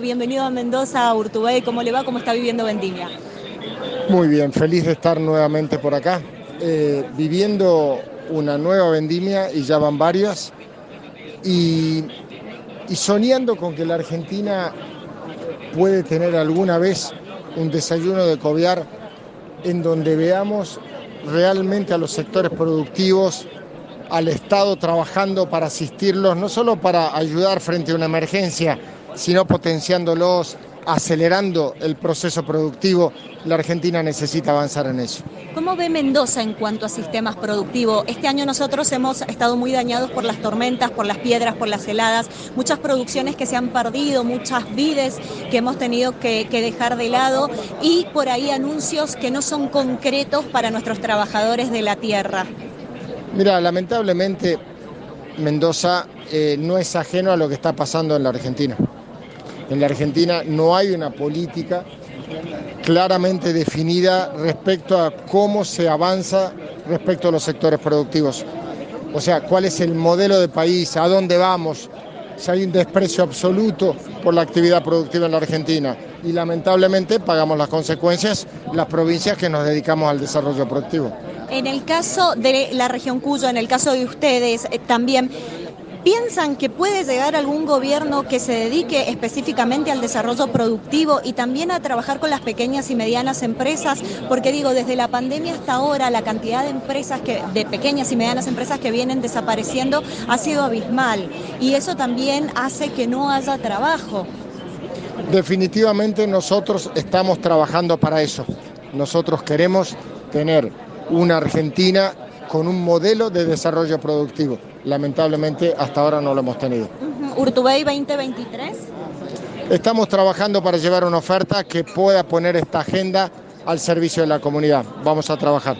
Bienvenido a Mendoza, a Urtubey. ¿Cómo le va? ¿Cómo está viviendo Vendimia? Muy bien, feliz de estar nuevamente por acá, eh, viviendo una nueva vendimia y ya van varias, y, y soñando con que la Argentina puede tener alguna vez un desayuno de coviar en donde veamos realmente a los sectores productivos, al Estado trabajando para asistirlos, no solo para ayudar frente a una emergencia, sino potenciándolos, acelerando el proceso productivo. La Argentina necesita avanzar en eso. ¿Cómo ve Mendoza en cuanto a sistemas productivos? Este año nosotros hemos estado muy dañados por las tormentas, por las piedras, por las heladas, muchas producciones que se han perdido, muchas vides que hemos tenido que, que dejar de lado y por ahí anuncios que no son concretos para nuestros trabajadores de la tierra. Mira, lamentablemente Mendoza eh, no es ajeno a lo que está pasando en la Argentina. En la Argentina no hay una política claramente definida respecto a cómo se avanza respecto a los sectores productivos. O sea, cuál es el modelo de país, a dónde vamos, si hay un desprecio absoluto por la actividad productiva en la Argentina. Y lamentablemente pagamos las consecuencias las provincias que nos dedicamos al desarrollo productivo. En el caso de la región Cuyo, en el caso de ustedes eh, también, ¿Piensan que puede llegar algún gobierno que se dedique específicamente al desarrollo productivo y también a trabajar con las pequeñas y medianas empresas? Porque digo, desde la pandemia hasta ahora la cantidad de empresas que, de pequeñas y medianas empresas que vienen desapareciendo ha sido abismal y eso también hace que no haya trabajo. Definitivamente nosotros estamos trabajando para eso. Nosotros queremos tener una Argentina con un modelo de desarrollo productivo. Lamentablemente hasta ahora no lo hemos tenido. Urtubey 2023. Estamos trabajando para llevar una oferta que pueda poner esta agenda al servicio de la comunidad. Vamos a trabajar.